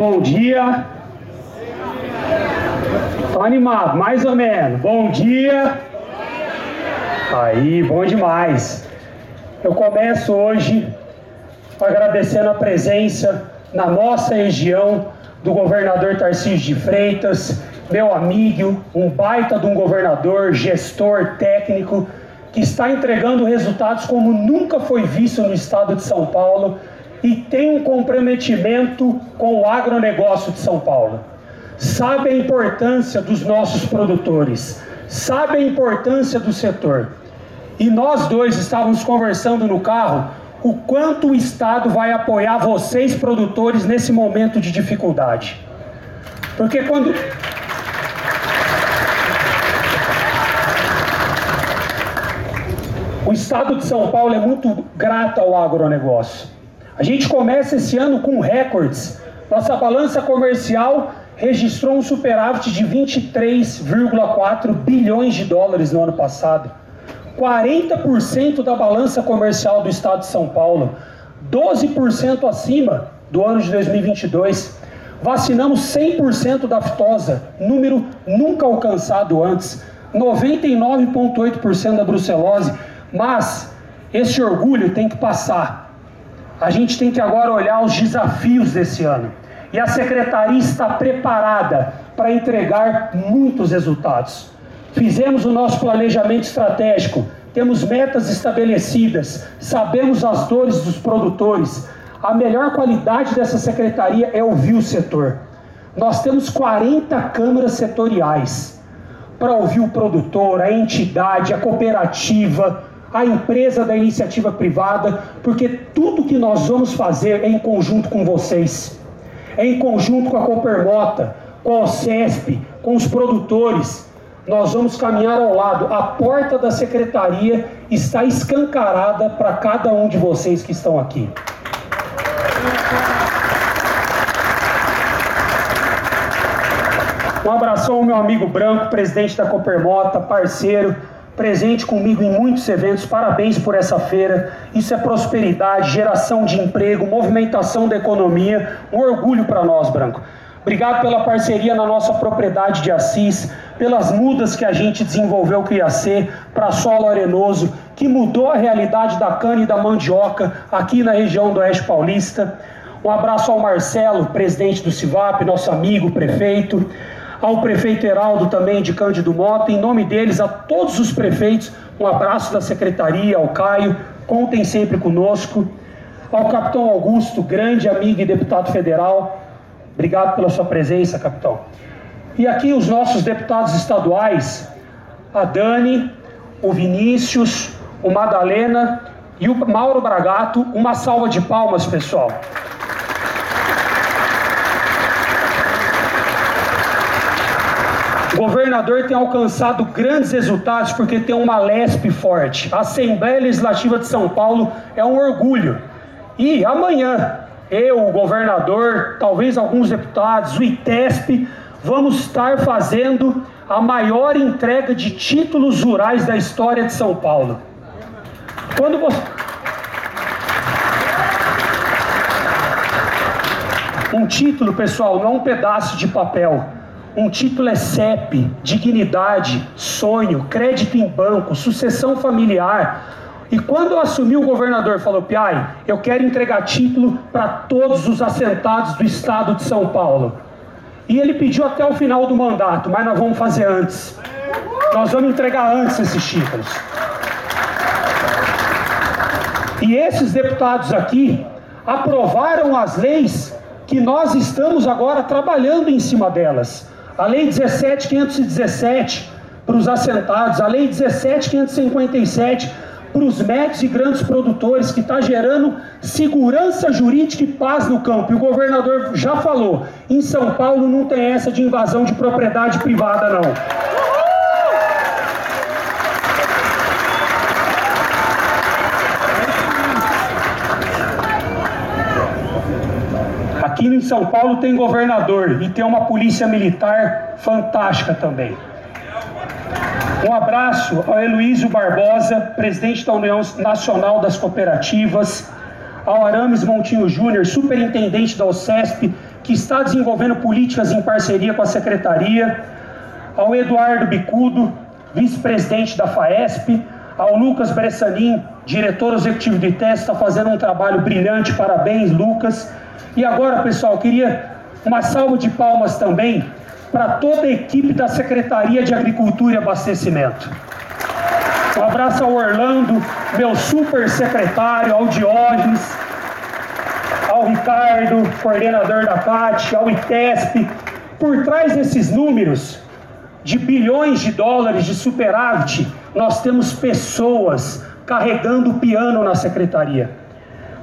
bom dia. Tô animado, mais ou menos. Bom dia. Aí, bom demais. Eu começo hoje agradecendo a presença na nossa região do governador Tarcísio de Freitas, meu amigo, um baita de um governador, gestor técnico, que está entregando resultados como nunca foi visto no estado de São Paulo e tem um comprometimento com o agronegócio de São Paulo. Sabe a importância dos nossos produtores, sabe a importância do setor. E nós dois estávamos conversando no carro o quanto o Estado vai apoiar vocês, produtores, nesse momento de dificuldade. Porque quando. O Estado de São Paulo é muito grato ao agronegócio. A gente começa esse ano com recordes. Nossa balança comercial registrou um superávit de 23,4 bilhões de dólares no ano passado. 40% da balança comercial do estado de São Paulo, 12% acima do ano de 2022. Vacinamos 100% da aftosa, número nunca alcançado antes. 99,8% da brucelose. Mas esse orgulho tem que passar. A gente tem que agora olhar os desafios desse ano. E a secretaria está preparada para entregar muitos resultados. Fizemos o nosso planejamento estratégico, temos metas estabelecidas, sabemos as dores dos produtores. A melhor qualidade dessa secretaria é ouvir o setor. Nós temos 40 câmaras setoriais para ouvir o produtor, a entidade, a cooperativa, a empresa da iniciativa privada, porque tudo que nós vamos fazer é em conjunto com vocês, é em conjunto com a Coopermota, com a CESP, com os produtores nós vamos caminhar ao lado. A porta da secretaria está escancarada para cada um de vocês que estão aqui. Um abração ao meu amigo Branco, presidente da Coopermota, parceiro, presente comigo em muitos eventos. Parabéns por essa feira. Isso é prosperidade, geração de emprego, movimentação da economia. Um orgulho para nós, Branco. Obrigado pela parceria na nossa propriedade de Assis, pelas mudas que a gente desenvolveu o IAC para solo arenoso, que mudou a realidade da cana e da mandioca aqui na região do Oeste Paulista. Um abraço ao Marcelo, presidente do CIVAP, nosso amigo prefeito, ao prefeito Heraldo também de Cândido Mota, em nome deles, a todos os prefeitos, um abraço da secretaria, ao Caio, contem sempre conosco, ao capitão Augusto, grande amigo e deputado federal, Obrigado pela sua presença, capitão. E aqui os nossos deputados estaduais, a Dani, o Vinícius, o Madalena e o Mauro Bragato. Uma salva de palmas, pessoal. Governador tem alcançado grandes resultados porque tem uma LESP forte. A Assembleia Legislativa de São Paulo é um orgulho. E amanhã, eu, o governador, talvez alguns deputados, o ITESP, vamos estar fazendo a maior entrega de títulos rurais da história de São Paulo. Quando você. Um título, pessoal, não é um pedaço de papel. Um título é CEP, dignidade, sonho, crédito em banco, sucessão familiar, e quando assumiu o governador, falou: Piai, eu quero entregar título para todos os assentados do estado de São Paulo. E ele pediu até o final do mandato, mas nós vamos fazer antes. Nós vamos entregar antes esses títulos. E esses deputados aqui aprovaram as leis que nós estamos agora trabalhando em cima delas. A Lei 17.517 para os assentados, a Lei 17.557 para os médios e grandes produtores, que está gerando segurança jurídica e paz no campo. E o governador já falou: em São Paulo não tem essa de invasão de propriedade privada, não. Aqui em São Paulo tem governador e tem uma polícia militar fantástica também. Um abraço ao Heloísio Barbosa, presidente da União Nacional das Cooperativas, ao Arames Montinho Júnior, superintendente da OCESP, que está desenvolvendo políticas em parceria com a secretaria, ao Eduardo Bicudo, vice-presidente da FAESP, ao Lucas Bressanin, diretor executivo de ITES, está fazendo um trabalho brilhante, parabéns, Lucas. E agora, pessoal, queria uma salva de palmas também para toda a equipe da Secretaria de Agricultura e Abastecimento. Um abraço ao Orlando, meu super secretário, ao Diógenes, ao Ricardo, coordenador da PAT, ao ITESP. Por trás desses números de bilhões de dólares de superávit, nós temos pessoas carregando o piano na secretaria.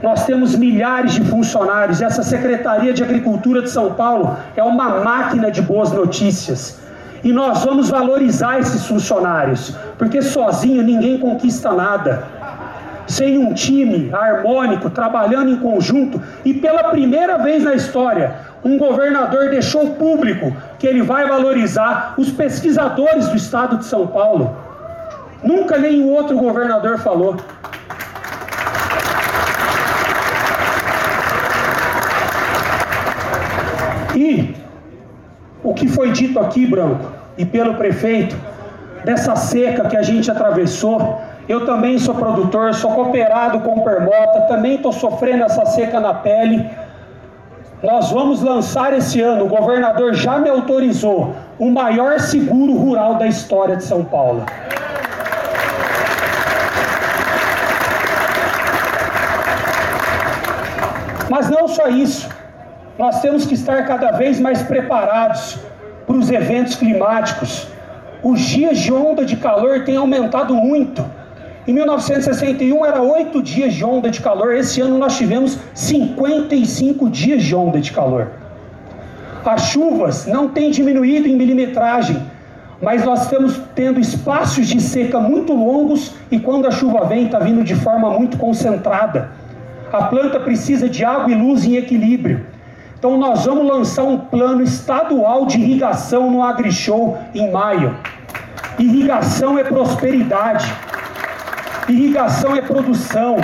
Nós temos milhares de funcionários. Essa Secretaria de Agricultura de São Paulo é uma máquina de boas notícias. E nós vamos valorizar esses funcionários, porque sozinho ninguém conquista nada. Sem um time harmônico, trabalhando em conjunto, e pela primeira vez na história, um governador deixou público que ele vai valorizar os pesquisadores do estado de São Paulo. Nunca nenhum outro governador falou. E o que foi dito aqui, Branco, e pelo prefeito, dessa seca que a gente atravessou, eu também sou produtor, sou cooperado com permota, também estou sofrendo essa seca na pele. Nós vamos lançar esse ano, o governador já me autorizou, o maior seguro rural da história de São Paulo. Mas não só isso. Nós temos que estar cada vez mais preparados para os eventos climáticos. Os dias de onda de calor têm aumentado muito. Em 1961 era oito dias de onda de calor, esse ano nós tivemos 55 dias de onda de calor. As chuvas não têm diminuído em milimetragem, mas nós estamos tendo espaços de seca muito longos e quando a chuva vem, está vindo de forma muito concentrada. A planta precisa de água e luz em equilíbrio. Então nós vamos lançar um plano estadual de irrigação no AgriShow em maio. Irrigação é prosperidade. Irrigação é produção.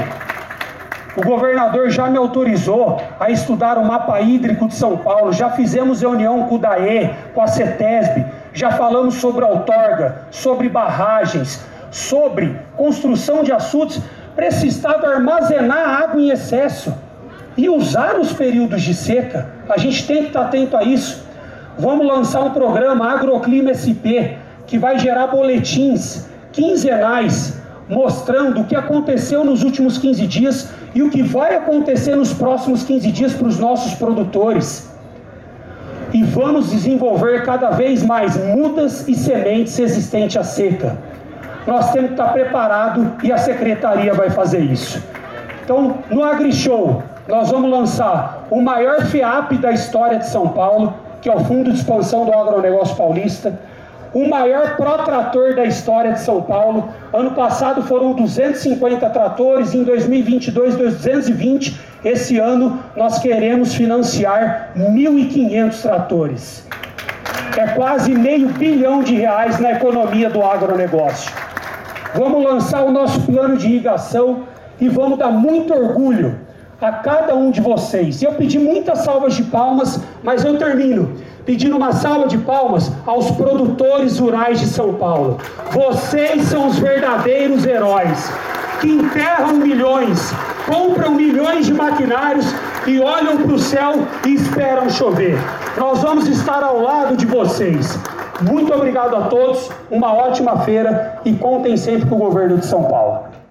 O governador já me autorizou a estudar o mapa hídrico de São Paulo. Já fizemos reunião com o DAE, com a CETESB. Já falamos sobre outorga, sobre barragens, sobre construção de açudes para esse estado armazenar água em excesso e usar os períodos de seca. A gente tem que estar atento a isso. Vamos lançar um programa Agroclima SP que vai gerar boletins quinzenais mostrando o que aconteceu nos últimos 15 dias e o que vai acontecer nos próximos 15 dias para os nossos produtores. E vamos desenvolver cada vez mais mudas e sementes resistentes à seca nós temos que estar preparado e a secretaria vai fazer isso. Então, no AgriShow, nós vamos lançar o maior FIAP da história de São Paulo, que é o Fundo de Expansão do Agronegócio Paulista, o maior protrator da história de São Paulo. Ano passado foram 250 tratores, em 2022, 220. Esse ano nós queremos financiar 1.500 tratores. É quase meio bilhão de reais na economia do agronegócio. Vamos lançar o nosso plano de irrigação e vamos dar muito orgulho a cada um de vocês. Eu pedi muitas salvas de palmas, mas eu termino pedindo uma salva de palmas aos produtores rurais de São Paulo. Vocês são os verdadeiros heróis que enterram milhões, compram milhões de maquinários e olham para o céu e esperam chover. Nós vamos estar ao lado de vocês. Muito obrigado a todos, uma ótima feira e contem sempre com o governo de São Paulo.